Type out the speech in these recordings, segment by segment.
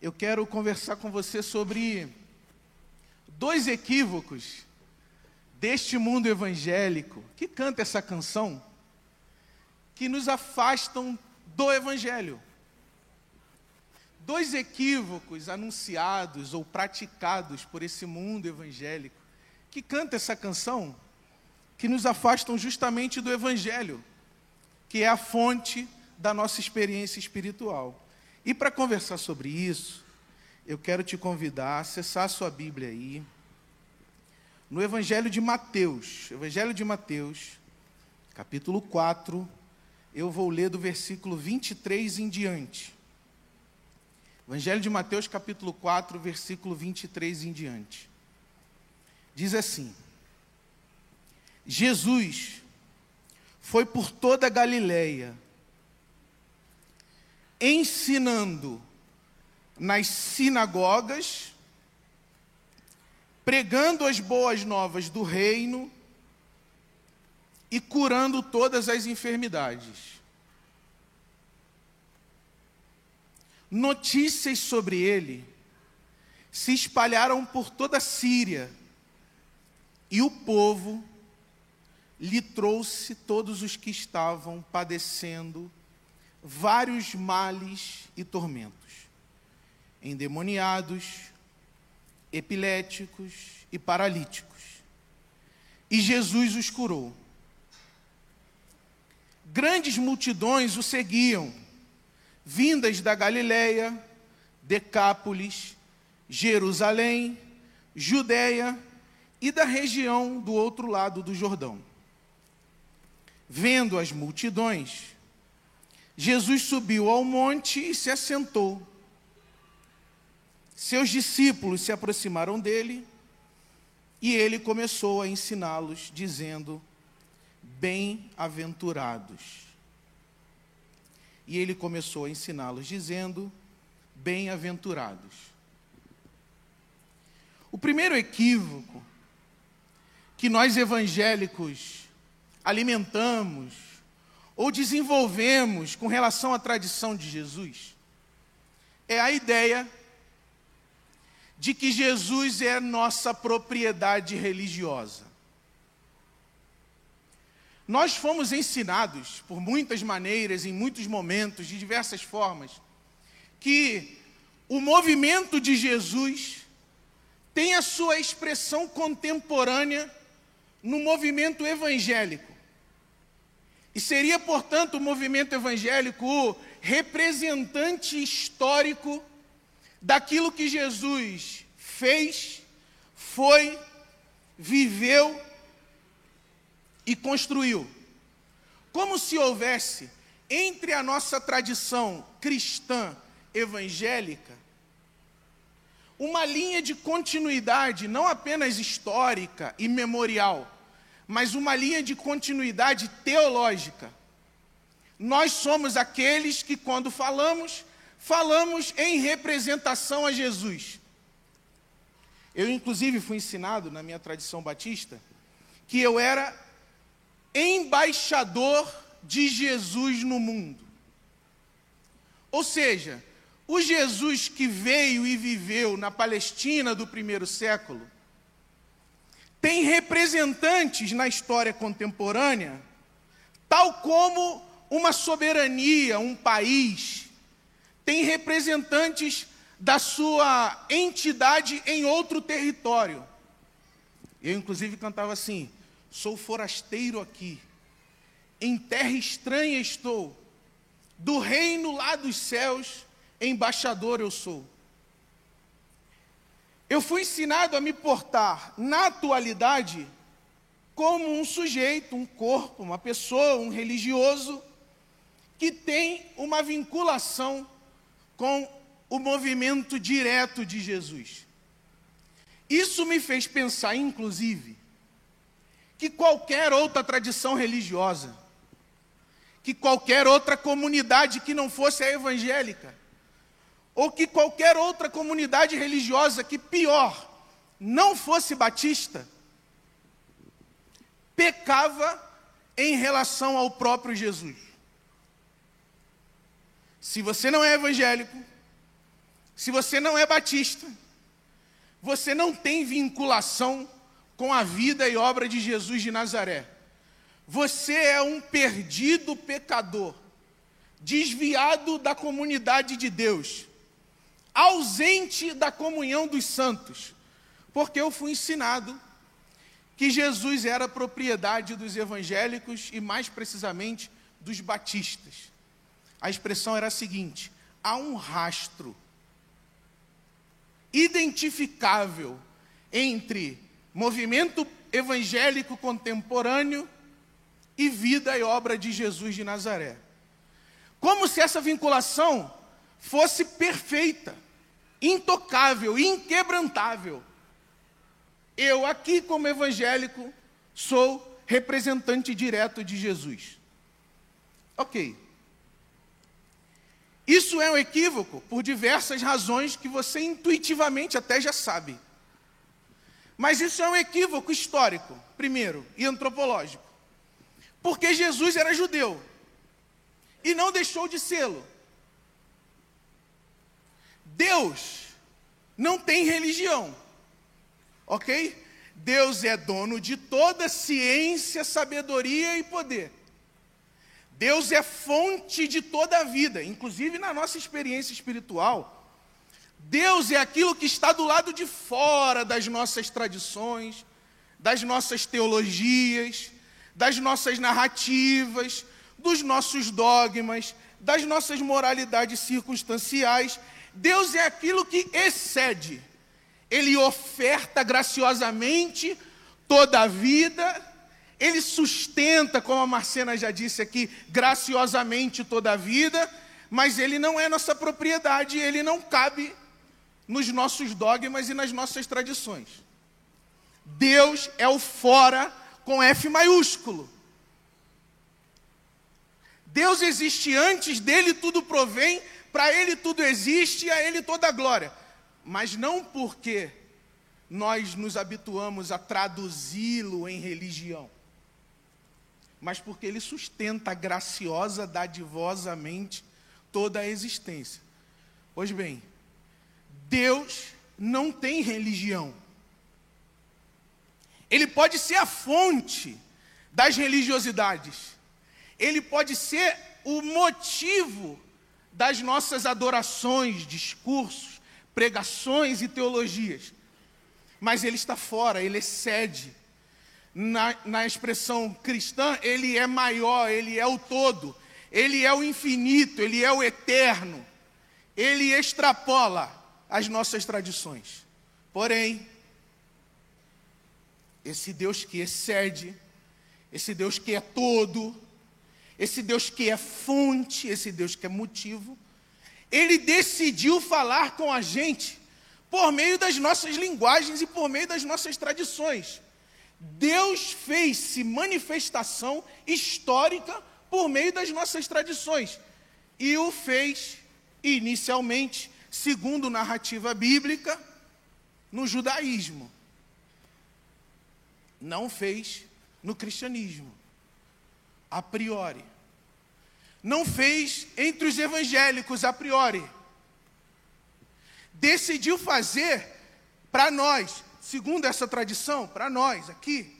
eu quero conversar com você sobre dois equívocos deste mundo evangélico que canta essa canção que nos afastam do evangelho. Dois equívocos anunciados ou praticados por esse mundo evangélico que canta essa canção que nos afastam justamente do evangelho, que é a fonte da nossa experiência espiritual. E para conversar sobre isso, eu quero te convidar a acessar a sua Bíblia aí, no Evangelho de Mateus, Evangelho de Mateus, capítulo 4, eu vou ler do versículo 23 em diante. Evangelho de Mateus, capítulo 4, versículo 23 em diante. Diz assim: Jesus foi por toda a Galileia, ensinando nas sinagogas, pregando as boas novas do reino e curando todas as enfermidades. Notícias sobre ele se espalharam por toda a Síria, e o povo lhe trouxe todos os que estavam padecendo vários males e tormentos, endemoniados, epiléticos e paralíticos. E Jesus os curou. Grandes multidões o seguiam, vindas da Galiléia, Decápolis, Jerusalém, Judéia e da região do outro lado do Jordão. Vendo as multidões, Jesus subiu ao monte e se assentou. Seus discípulos se aproximaram dele e ele começou a ensiná-los, dizendo: Bem-aventurados. E ele começou a ensiná-los, dizendo: Bem-aventurados. O primeiro equívoco que nós evangélicos alimentamos ou desenvolvemos com relação à tradição de Jesus é a ideia de que Jesus é nossa propriedade religiosa. Nós fomos ensinados por muitas maneiras, em muitos momentos, de diversas formas, que o movimento de Jesus tem a sua expressão contemporânea no movimento evangélico. E seria, portanto, o movimento evangélico o representante histórico daquilo que Jesus fez, foi, viveu e construiu. Como se houvesse entre a nossa tradição cristã evangélica uma linha de continuidade, não apenas histórica e memorial, mas uma linha de continuidade teológica. Nós somos aqueles que, quando falamos, falamos em representação a Jesus. Eu, inclusive, fui ensinado na minha tradição batista que eu era embaixador de Jesus no mundo. Ou seja, o Jesus que veio e viveu na Palestina do primeiro século tem representantes na história contemporânea, tal como uma soberania, um país, tem representantes da sua entidade em outro território. Eu, inclusive, cantava assim: sou forasteiro aqui, em terra estranha estou, do reino lá dos céus embaixador eu sou. Eu fui ensinado a me portar na atualidade como um sujeito, um corpo, uma pessoa, um religioso que tem uma vinculação com o movimento direto de Jesus. Isso me fez pensar, inclusive, que qualquer outra tradição religiosa, que qualquer outra comunidade que não fosse a evangélica, ou que qualquer outra comunidade religiosa que pior não fosse batista, pecava em relação ao próprio Jesus. Se você não é evangélico, se você não é batista, você não tem vinculação com a vida e obra de Jesus de Nazaré. Você é um perdido pecador, desviado da comunidade de Deus, ausente da comunhão dos santos, porque eu fui ensinado que Jesus era propriedade dos evangélicos e, mais precisamente, dos batistas. A expressão era a seguinte: há um rastro identificável entre movimento evangélico contemporâneo e vida e obra de Jesus de Nazaré. Como se essa vinculação fosse perfeita, intocável, inquebrantável. Eu, aqui, como evangélico, sou representante direto de Jesus. Ok. Isso é um equívoco por diversas razões que você intuitivamente até já sabe. Mas isso é um equívoco histórico, primeiro, e antropológico. Porque Jesus era judeu e não deixou de sê-lo. Deus não tem religião, ok? Deus é dono de toda ciência, sabedoria e poder. Deus é fonte de toda a vida, inclusive na nossa experiência espiritual. Deus é aquilo que está do lado de fora das nossas tradições, das nossas teologias, das nossas narrativas, dos nossos dogmas, das nossas moralidades circunstanciais. Deus é aquilo que excede. Ele oferta graciosamente toda a vida ele sustenta, como a Marcena já disse aqui, graciosamente toda a vida, mas ele não é nossa propriedade, ele não cabe nos nossos dogmas e nas nossas tradições. Deus é o fora com F maiúsculo. Deus existe antes, dele tudo provém, para ele tudo existe e a ele toda a glória. Mas não porque nós nos habituamos a traduzi-lo em religião mas porque ele sustenta graciosa, dadivosamente toda a existência. Pois bem, Deus não tem religião. Ele pode ser a fonte das religiosidades. Ele pode ser o motivo das nossas adorações, discursos, pregações e teologias. Mas ele está fora, ele excede na, na expressão cristã, ele é maior, ele é o todo, ele é o infinito, ele é o eterno, ele extrapola as nossas tradições. Porém, esse Deus que excede, esse Deus que é todo, esse Deus que é fonte, esse Deus que é motivo, ele decidiu falar com a gente por meio das nossas linguagens e por meio das nossas tradições. Deus fez-se manifestação histórica por meio das nossas tradições. E o fez, inicialmente, segundo narrativa bíblica, no judaísmo. Não fez no cristianismo, a priori. Não fez entre os evangélicos, a priori. Decidiu fazer para nós, segundo essa tradição, para nós aqui,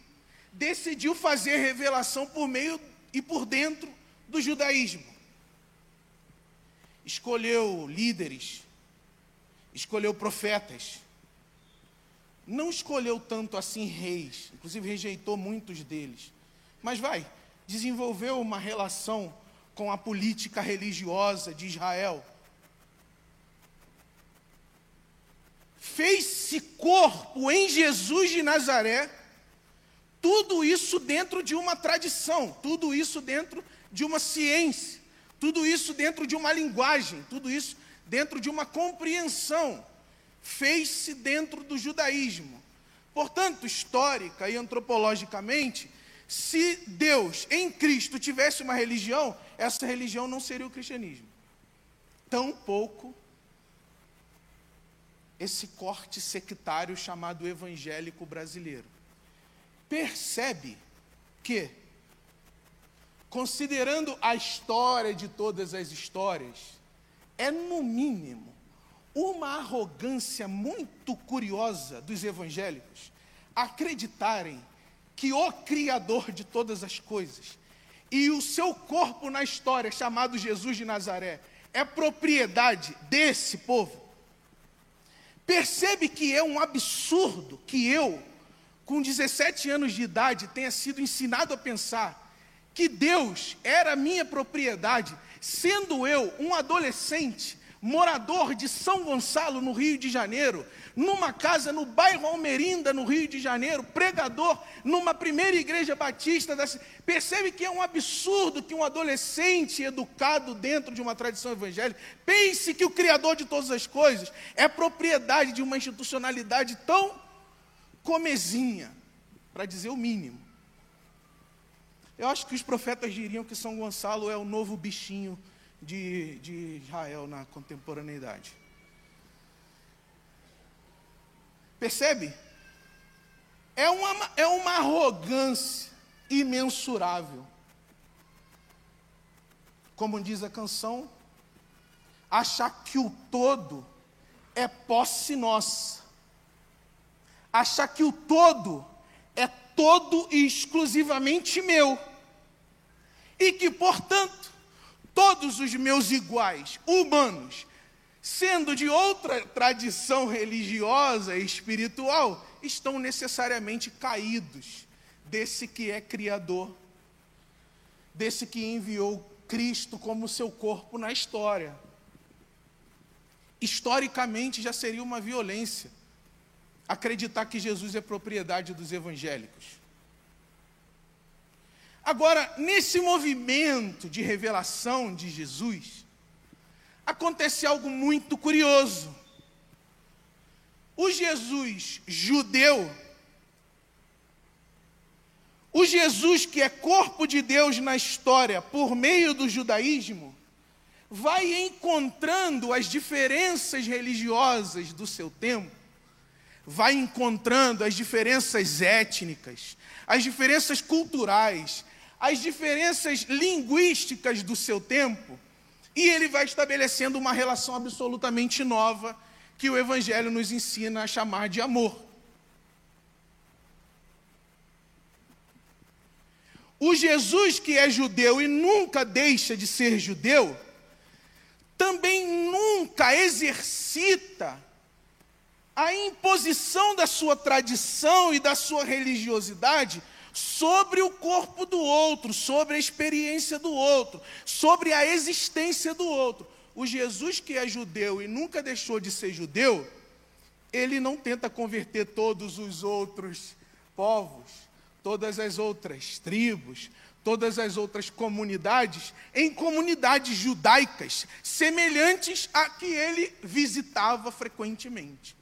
decidiu fazer revelação por meio e por dentro do judaísmo. Escolheu líderes, escolheu profetas, não escolheu tanto assim reis, inclusive rejeitou muitos deles, mas vai, desenvolveu uma relação com a política religiosa de Israel fez-se corpo em Jesus de Nazaré, tudo isso dentro de uma tradição, tudo isso dentro de uma ciência, tudo isso dentro de uma linguagem, tudo isso dentro de uma compreensão, fez-se dentro do judaísmo. Portanto, histórica e antropologicamente, se Deus em Cristo tivesse uma religião, essa religião não seria o cristianismo. Tampouco esse corte sectário chamado evangélico brasileiro. Percebe que, considerando a história de todas as histórias, é no mínimo uma arrogância muito curiosa dos evangélicos acreditarem que o Criador de todas as coisas e o seu corpo na história, chamado Jesus de Nazaré, é propriedade desse povo. Percebe que é um absurdo que eu, com 17 anos de idade, tenha sido ensinado a pensar que Deus era minha propriedade, sendo eu um adolescente, morador de São Gonçalo, no Rio de Janeiro, numa casa no bairro Almerinda, no Rio de Janeiro, pregador numa primeira igreja batista. Da... Percebe que é um absurdo que um adolescente educado dentro de uma tradição evangélica pense que o Criador de todas as coisas é propriedade de uma institucionalidade tão comezinha, para dizer o mínimo. Eu acho que os profetas diriam que São Gonçalo é o novo bichinho de, de Israel na contemporaneidade. Percebe? É uma, é uma arrogância imensurável. Como diz a canção, achar que o todo é posse nossa. Achar que o todo é todo e exclusivamente meu. E que, portanto, todos os meus iguais, humanos, sendo de outra tradição religiosa e espiritual, estão necessariamente caídos desse que é Criador, desse que enviou Cristo como seu corpo na história. Historicamente já seria uma violência acreditar que Jesus é propriedade dos evangélicos. Agora, nesse movimento de revelação de Jesus, acontece algo muito curioso. O Jesus judeu, o Jesus que é corpo de Deus na história por meio do judaísmo, vai encontrando as diferenças religiosas do seu tempo, vai encontrando as diferenças étnicas, as diferenças culturais, as diferenças linguísticas do seu tempo, e ele vai estabelecendo uma relação absolutamente nova que o Evangelho nos ensina a chamar de amor. O Jesus que é judeu e nunca deixa de ser judeu, também nunca exercita a imposição da sua tradição e da sua religiosidade sobre o corpo do outro, sobre a experiência do outro, sobre a existência do outro. O Jesus que é judeu e nunca deixou de ser judeu, ele não tenta converter todos os outros povos, todas as outras tribos, todas as outras comunidades em comunidades judaicas semelhantes a que ele visitava frequentemente.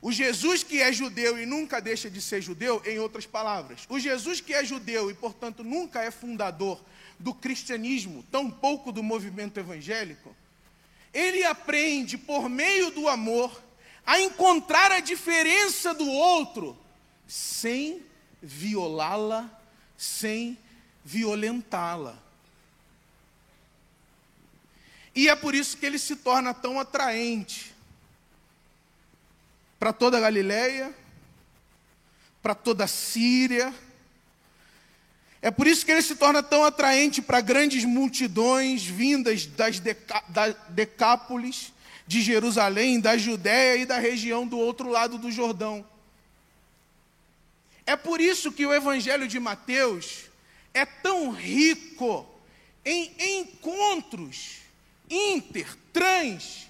O Jesus que é judeu e nunca deixa de ser judeu, em outras palavras, o Jesus que é judeu e, portanto, nunca é fundador do cristianismo, tampouco do movimento evangélico, ele aprende, por meio do amor, a encontrar a diferença do outro, sem violá-la, sem violentá-la. E é por isso que ele se torna tão atraente para toda a Galileia, para toda a Síria. É por isso que ele se torna tão atraente para grandes multidões vindas das deca, da Decápolis, de Jerusalém, da Judéia e da região do outro lado do Jordão. É por isso que o Evangelho de Mateus é tão rico em encontros inter, trans,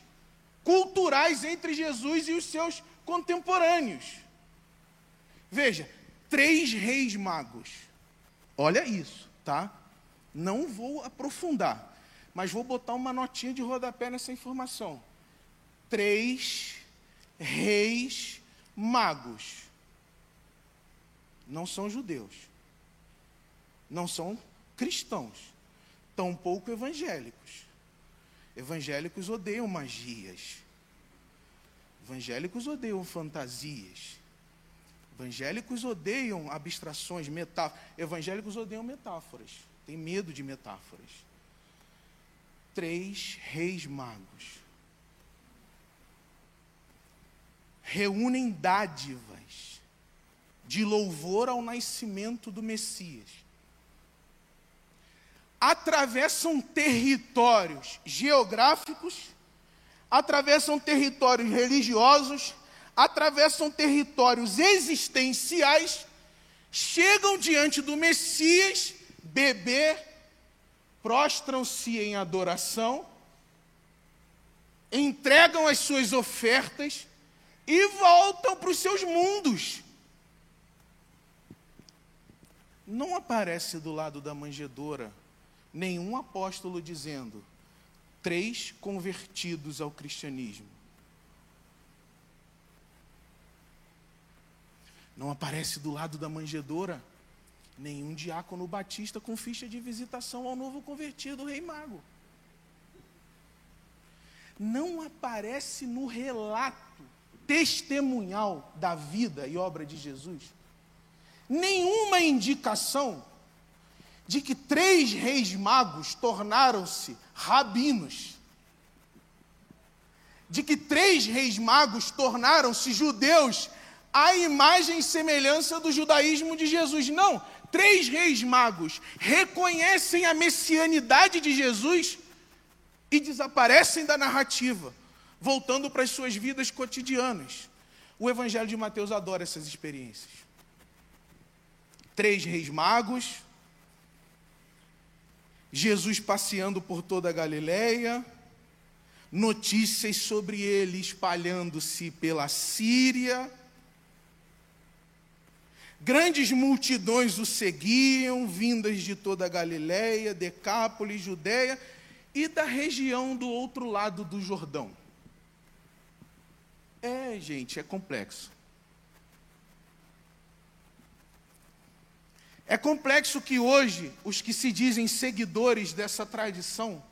culturais entre Jesus e os seus contemporâneos. Veja, três reis magos. Olha isso, tá? Não vou aprofundar, mas vou botar uma notinha de rodapé nessa informação. Três reis magos. Não são judeus. Não são cristãos. Tampouco evangélicos. Evangélicos odeiam magias. Evangélicos odeiam fantasias. Evangélicos odeiam abstrações, metáforas. Evangélicos odeiam metáforas. Tem medo de metáforas. Três reis magos. reúnem dádivas de louvor ao nascimento do Messias. Atravessam territórios geográficos, atravessam territórios religiosos, atravessam territórios existenciais, chegam diante do Messias, bebê, prostram-se em adoração, entregam as suas ofertas e voltam para os seus mundos. Não aparece do lado da manjedoura nenhum apóstolo dizendo: três convertidos ao cristianismo. Não aparece do lado da manjedoura nenhum diácono batista com ficha de visitação ao novo convertido, rei mago. Não aparece no relato testemunhal da vida e obra de Jesus nenhuma indicação de que três reis magos tornaram-se rabinos, de que três reis magos tornaram-se judeus à imagem e semelhança do judaísmo de Jesus. Não, três reis magos reconhecem a messianidade de Jesus e desaparecem da narrativa, voltando para as suas vidas cotidianas. O Evangelho de Mateus adora essas experiências. Três reis magos, Jesus passeando por toda a Galileia, notícias sobre ele espalhando-se pela Síria, Grandes multidões o seguiam, vindas de toda a Galiléia, Decápolis, Judéia e da região do outro lado do Jordão. É, gente, é complexo. É complexo que hoje os que se dizem seguidores dessa tradição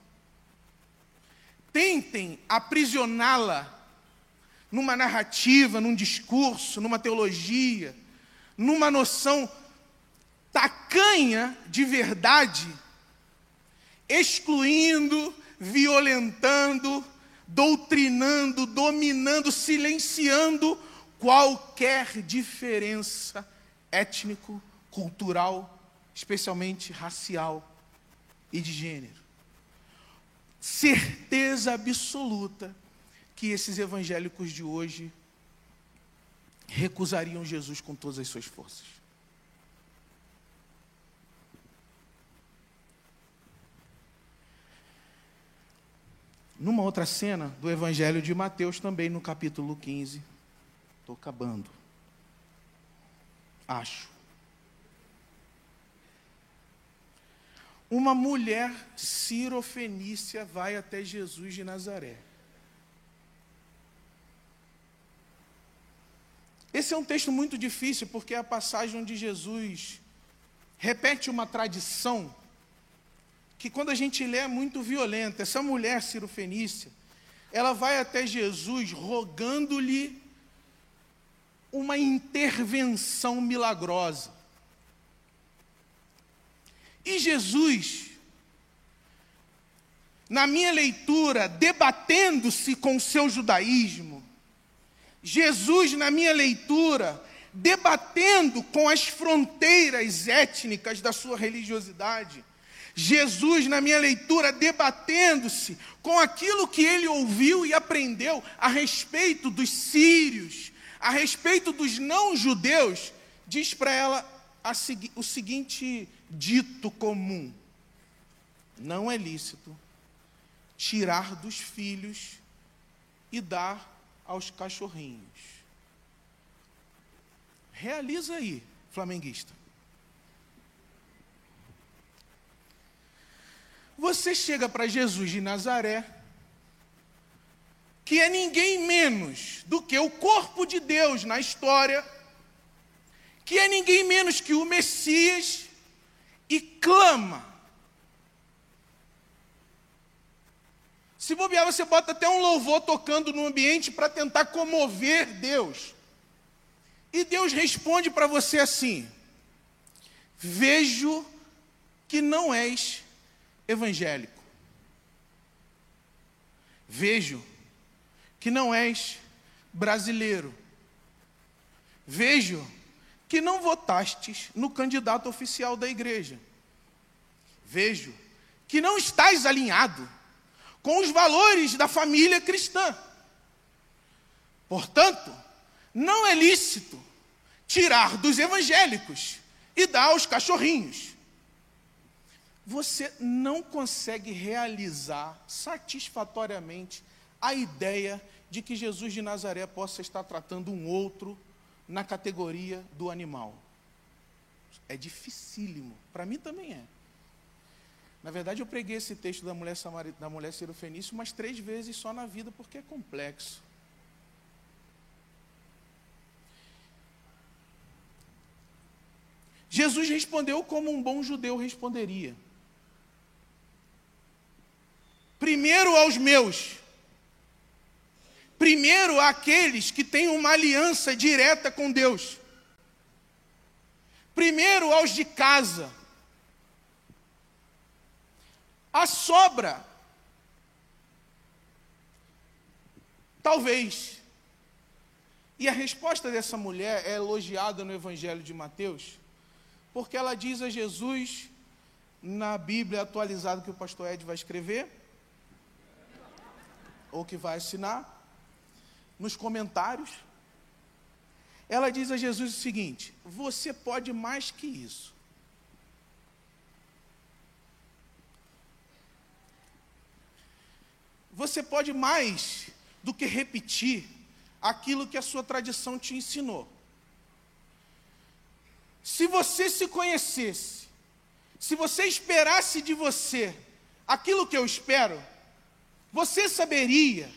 tentem aprisioná-la numa narrativa, num discurso, numa teologia numa noção tacanha de verdade, excluindo, violentando, doutrinando, dominando, silenciando qualquer diferença étnico, cultural, especialmente racial e de gênero. Certeza absoluta que esses evangélicos de hoje recusariam Jesus com todas as suas forças. Numa outra cena do Evangelho de Mateus, também no capítulo 15, estou acabando. Acho. Uma mulher cirofenícia vai até Jesus de Nazaré. Esse é um texto muito difícil, porque é a passagem onde Jesus repete uma tradição que, quando a gente lê, é muito violenta. Essa mulher cirofenícia, ela vai até Jesus rogando-lhe uma intervenção milagrosa. E Jesus, na minha leitura, debatendo-se com o seu judaísmo, Jesus, na minha leitura, debatendo com as fronteiras étnicas da sua religiosidade. Jesus, na minha leitura, debatendo-se com aquilo que ele ouviu e aprendeu a respeito dos sírios, a respeito dos não-judeus, diz para ela a, o seguinte dito comum: não é lícito tirar dos filhos e dar aos cachorrinhos. Realiza aí, flamenguista. Você chega para Jesus de Nazaré, que é ninguém menos do que o corpo de Deus na história, que é ninguém menos que o Messias, e clama Se bobear, você bota até um louvor tocando no ambiente para tentar comover Deus. E Deus responde para você assim: Vejo que não és evangélico. Vejo que não és brasileiro. Vejo que não votastes no candidato oficial da igreja. Vejo que não estás alinhado com os valores da família cristã. Portanto, não é lícito tirar dos evangélicos e dar aos cachorrinhos. Você não consegue realizar satisfatoriamente a ideia de que Jesus de Nazaré possa estar tratando um outro na categoria do animal. É dificílimo, para mim também é. Na verdade, eu preguei esse texto da mulher, Samarit, da mulher Cirofenícia umas três vezes só na vida, porque é complexo. Jesus respondeu como um bom judeu responderia. Primeiro aos meus, primeiro àqueles que têm uma aliança direta com Deus, primeiro aos de casa, a sobra, talvez. E a resposta dessa mulher é elogiada no Evangelho de Mateus, porque ela diz a Jesus, na Bíblia atualizada que o pastor Ed vai escrever, ou que vai assinar, nos comentários, ela diz a Jesus o seguinte: Você pode mais que isso. Você pode mais do que repetir aquilo que a sua tradição te ensinou. Se você se conhecesse, se você esperasse de você aquilo que eu espero, você saberia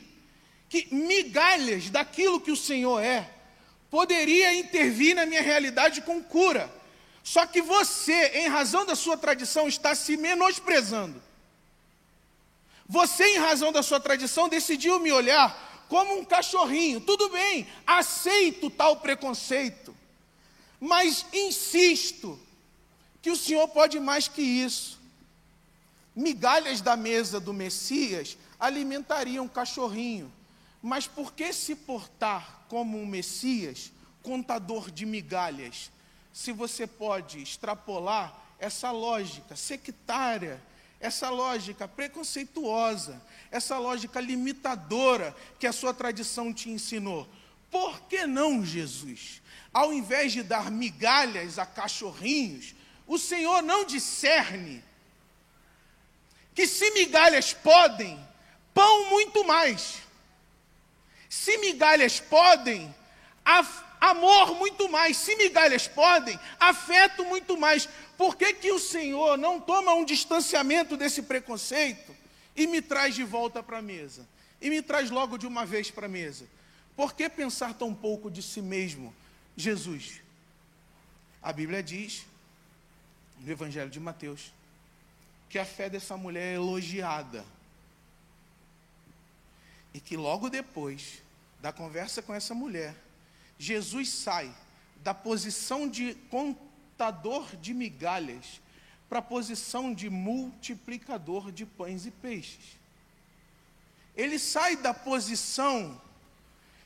que migalhas daquilo que o Senhor é poderia intervir na minha realidade com cura. Só que você, em razão da sua tradição, está se menosprezando. Você, em razão da sua tradição, decidiu me olhar como um cachorrinho. Tudo bem, aceito tal preconceito, mas insisto que o Senhor pode mais que isso. Migalhas da mesa do Messias alimentariam um cachorrinho, mas por que se portar como um Messias, contador de migalhas, se você pode extrapolar essa lógica sectária essa lógica preconceituosa, essa lógica limitadora que a sua tradição te ensinou. Por que não, Jesus? Ao invés de dar migalhas a cachorrinhos, o Senhor não discerne que se migalhas podem, pão muito mais. Se migalhas podem, amor muito mais. Se migalhas podem, afeto muito mais. Por que, que o Senhor não toma um distanciamento desse preconceito e me traz de volta para a mesa? E me traz logo de uma vez para a mesa? Por que pensar tão pouco de si mesmo, Jesus? A Bíblia diz, no Evangelho de Mateus, que a fé dessa mulher é elogiada. E que logo depois da conversa com essa mulher, Jesus sai da posição de contador de migalhas para a posição de multiplicador de pães e peixes. Ele sai da posição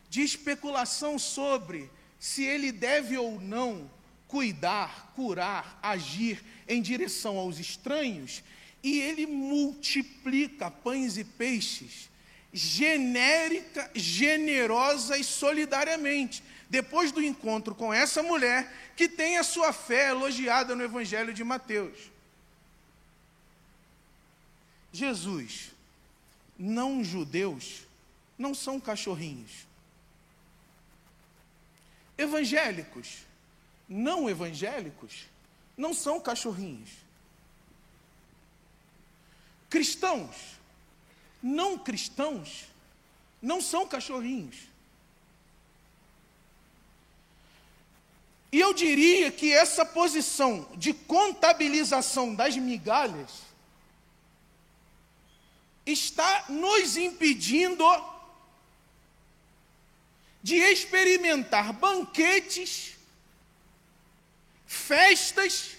de especulação sobre se ele deve ou não cuidar, curar, agir em direção aos estranhos, e ele multiplica pães e peixes genérica, generosa e solidariamente depois do encontro com essa mulher que tem a sua fé elogiada no Evangelho de Mateus. Jesus, não judeus, não são cachorrinhos. Evangélicos, não evangélicos, não são cachorrinhos. Cristãos, não cristãos, não são cachorrinhos. E eu diria que essa posição de contabilização das migalhas está nos impedindo de experimentar banquetes, festas,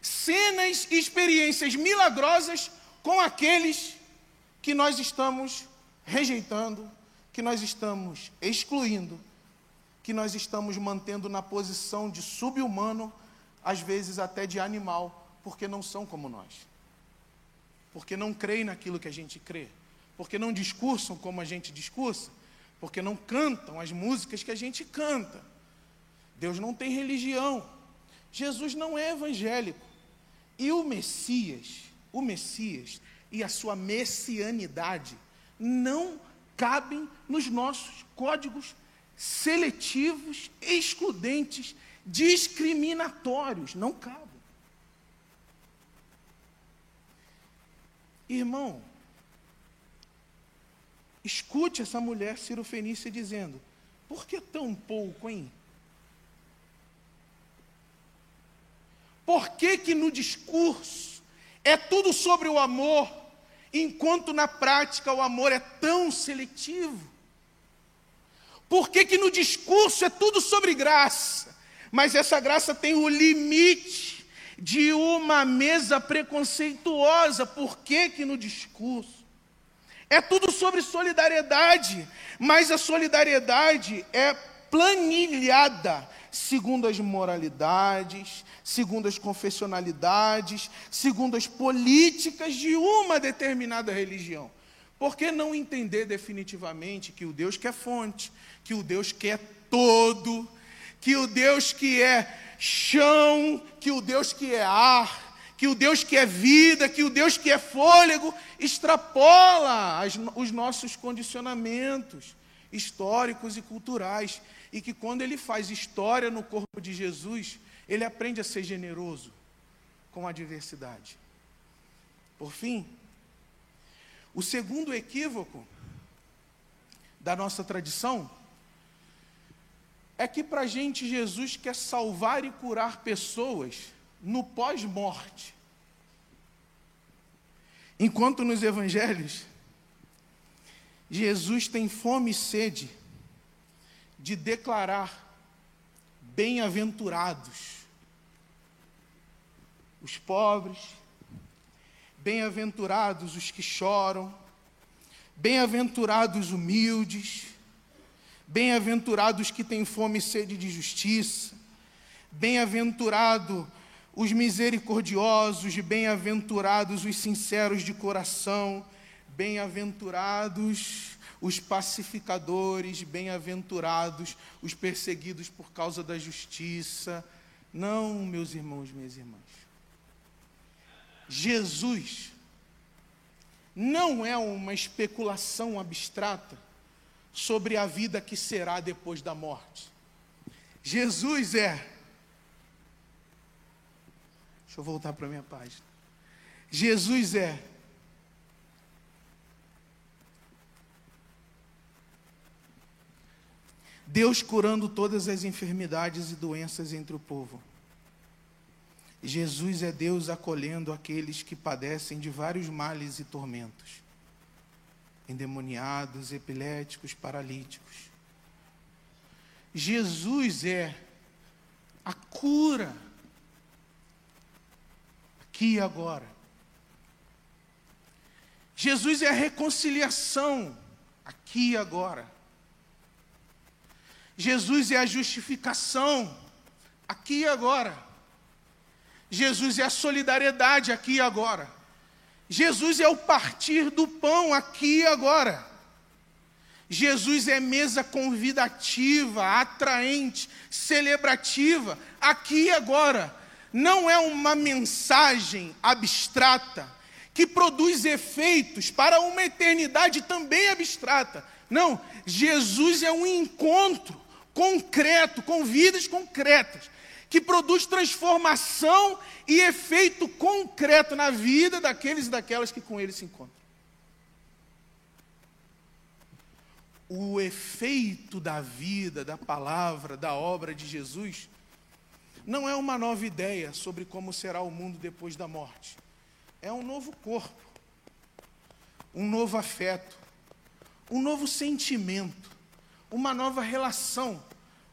cenas e experiências milagrosas com aqueles que nós estamos rejeitando, que nós estamos excluindo que nós estamos mantendo na posição de subhumano, às vezes até de animal, porque não são como nós. Porque não creem naquilo que a gente crê. Porque não discursam como a gente discursa. Porque não cantam as músicas que a gente canta. Deus não tem religião. Jesus não é evangélico. E o Messias, o Messias e a sua messianidade não cabem nos nossos códigos seletivos, excludentes, discriminatórios. Não cabem. Irmão, escute essa mulher cirofenícia dizendo: por que tão pouco, hein? Por que, que no discurso é tudo sobre o amor, enquanto na prática o amor é tão seletivo? Por que, que no discurso é tudo sobre graça, mas essa graça tem o limite de uma mesa preconceituosa? Por que, que no discurso é tudo sobre solidariedade, mas a solidariedade é planilhada segundo as moralidades, segundo as confessionalidades, segundo as políticas de uma determinada religião. Por que não entender definitivamente que o Deus que é fonte, que o Deus que é todo, que o Deus que é chão, que o Deus que é ar, que o Deus que é vida, que o Deus que é fôlego, extrapola as, os nossos condicionamentos históricos e culturais. E que quando ele faz história no corpo de Jesus, ele aprende a ser generoso com a diversidade. Por fim, o segundo equívoco da nossa tradição é que para a gente Jesus quer salvar e curar pessoas no pós-morte. Enquanto nos evangelhos, Jesus tem fome e sede de declarar bem-aventurados os pobres, Bem-aventurados os que choram, bem-aventurados os humildes, bem-aventurados que têm fome e sede de justiça, bem-aventurado os misericordiosos, bem-aventurados os sinceros de coração, bem-aventurados os pacificadores, bem-aventurados os perseguidos por causa da justiça. Não, meus irmãos, minhas irmãs. Jesus não é uma especulação abstrata sobre a vida que será depois da morte. Jesus é. Deixa eu voltar para a minha página. Jesus é. Deus curando todas as enfermidades e doenças entre o povo. Jesus é Deus acolhendo aqueles que padecem de vários males e tormentos, endemoniados, epiléticos, paralíticos. Jesus é a cura, aqui e agora. Jesus é a reconciliação, aqui e agora. Jesus é a justificação, aqui e agora. Jesus é a solidariedade aqui e agora. Jesus é o partir do pão aqui e agora. Jesus é mesa convidativa, atraente, celebrativa, aqui e agora. Não é uma mensagem abstrata que produz efeitos para uma eternidade também abstrata. Não, Jesus é um encontro concreto, com vidas concretas, que produz transformação e efeito concreto na vida daqueles e daquelas que com ele se encontram. O efeito da vida, da palavra, da obra de Jesus, não é uma nova ideia sobre como será o mundo depois da morte. É um novo corpo, um novo afeto, um novo sentimento, uma nova relação.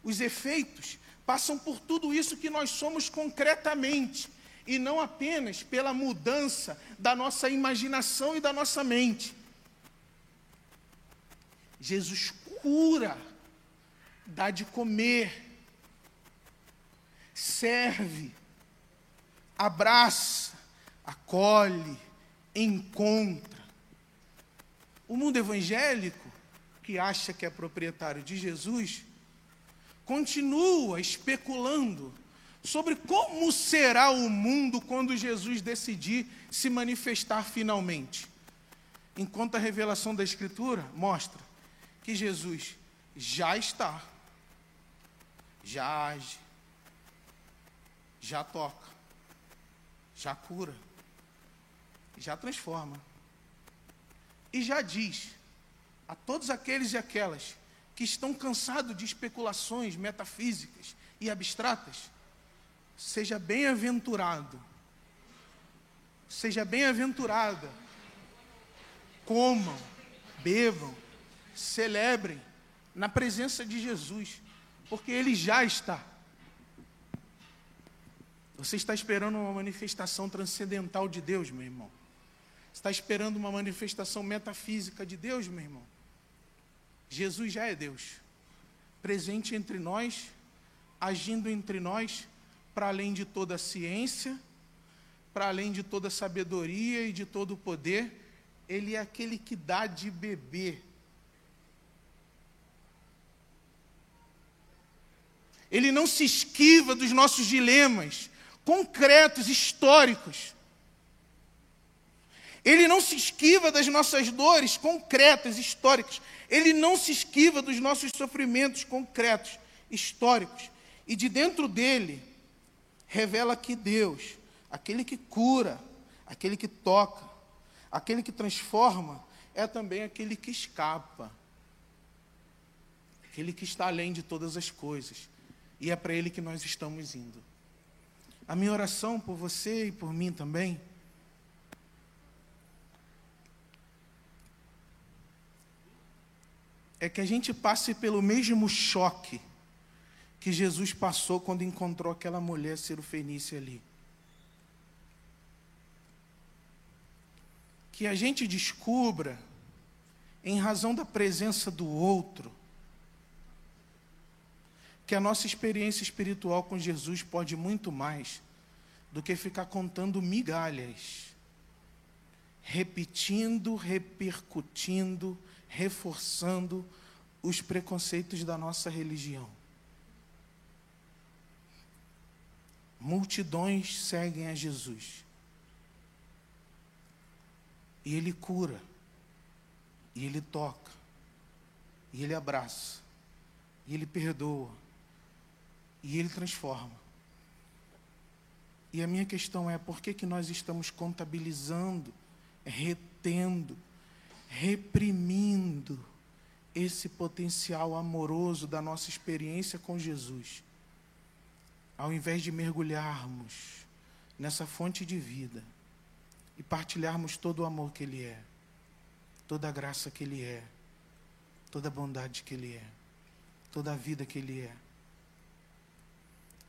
Os efeitos passam por tudo isso que nós somos concretamente, e não apenas pela mudança da nossa imaginação e da nossa mente. Jesus cura dá de comer, serve, abraça, acolhe, encontra. O mundo evangélico, que acha que é proprietário de Jesus, continua especulando sobre como será o mundo quando Jesus decidir se manifestar finalmente. Enquanto a revelação da Escritura mostra que Jesus já está, já age, já toca, já cura, já transforma. E já diz a todos aqueles e aquelas que estão cansados de especulações metafísicas e abstratas, seja bem-aventurado, seja bem-aventurada, comam, bebam, celebrem na presença de Jesus, porque Ele já está. Você está esperando uma manifestação transcendental de Deus, meu irmão. Está esperando uma manifestação metafísica de Deus, meu irmão. Jesus já é Deus, presente entre nós, agindo entre nós, para além de toda a ciência, para além de toda a sabedoria e de todo o poder, Ele é aquele que dá de beber Ele não se esquiva dos nossos dilemas concretos, históricos. Ele não se esquiva das nossas dores concretas, históricas. Ele não se esquiva dos nossos sofrimentos concretos, históricos. E de dentro dele, revela que Deus, aquele que cura, aquele que toca, aquele que transforma, é também aquele que escapa, aquele que está além de todas as coisas. E é para Ele que nós estamos indo. A minha oração por você e por mim também é que a gente passe pelo mesmo choque que Jesus passou quando encontrou aquela mulher Fenícia ali. Que a gente descubra, em razão da presença do outro, que a nossa experiência espiritual com Jesus pode muito mais do que ficar contando migalhas, repetindo, repercutindo, reforçando os preconceitos da nossa religião. Multidões seguem a Jesus. E Ele cura, e Ele toca, e Ele abraça, e Ele perdoa, e Ele transforma. E a minha questão é: por que, que nós estamos contabilizando, retendo, reprimindo esse potencial amoroso da nossa experiência com Jesus? Ao invés de mergulharmos nessa fonte de vida e partilharmos todo o amor que Ele é, toda a graça que Ele é, toda a bondade que Ele é, toda a vida que Ele é.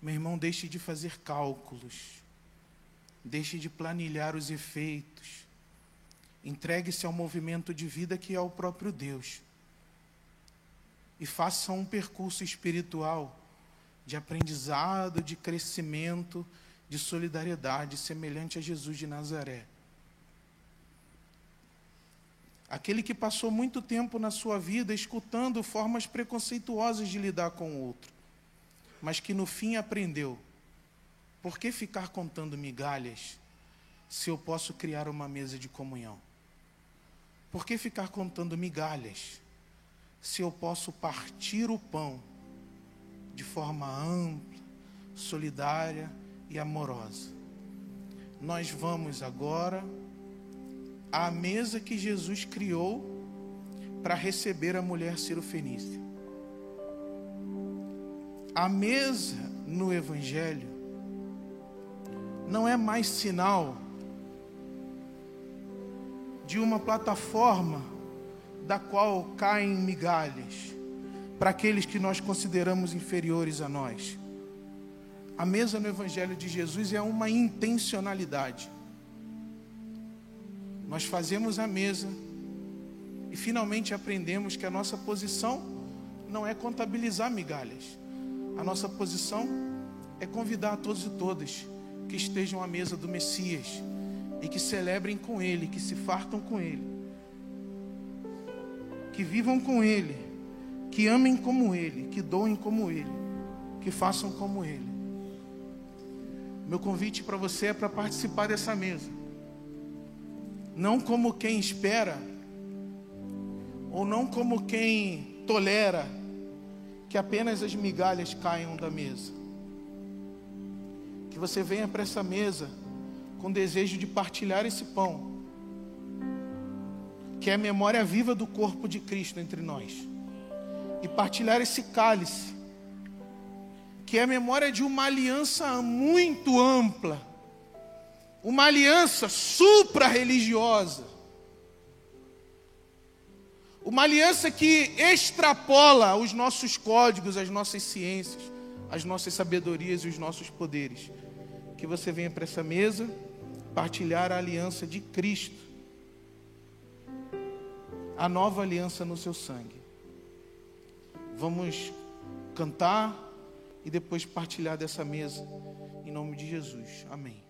Meu irmão, deixe de fazer cálculos. Deixe de planilhar os efeitos. Entregue-se ao movimento de vida que é o próprio Deus. E faça um percurso espiritual de aprendizado, de crescimento, de solidariedade, semelhante a Jesus de Nazaré. Aquele que passou muito tempo na sua vida escutando formas preconceituosas de lidar com o outro mas que no fim aprendeu. Por que ficar contando migalhas se eu posso criar uma mesa de comunhão? Por que ficar contando migalhas se eu posso partir o pão de forma ampla, solidária e amorosa? Nós vamos agora à mesa que Jesus criou para receber a mulher cirofenícia. A mesa no Evangelho não é mais sinal de uma plataforma da qual caem migalhas para aqueles que nós consideramos inferiores a nós. A mesa no Evangelho de Jesus é uma intencionalidade. Nós fazemos a mesa e finalmente aprendemos que a nossa posição não é contabilizar migalhas. A nossa posição é convidar a todos e todas que estejam à mesa do Messias e que celebrem com Ele, que se fartam com Ele, que vivam com Ele, que amem como Ele, que doem como Ele, que façam como Ele. Meu convite para você é para participar dessa mesa, não como quem espera, ou não como quem tolera que apenas as migalhas caiam da mesa. Que você venha para essa mesa com desejo de partilhar esse pão, que é a memória viva do corpo de Cristo entre nós, e partilhar esse cálice, que é a memória de uma aliança muito ampla, uma aliança supra-religiosa, uma aliança que extrapola os nossos códigos, as nossas ciências, as nossas sabedorias e os nossos poderes. Que você venha para essa mesa partilhar a aliança de Cristo, a nova aliança no seu sangue. Vamos cantar e depois partilhar dessa mesa, em nome de Jesus. Amém.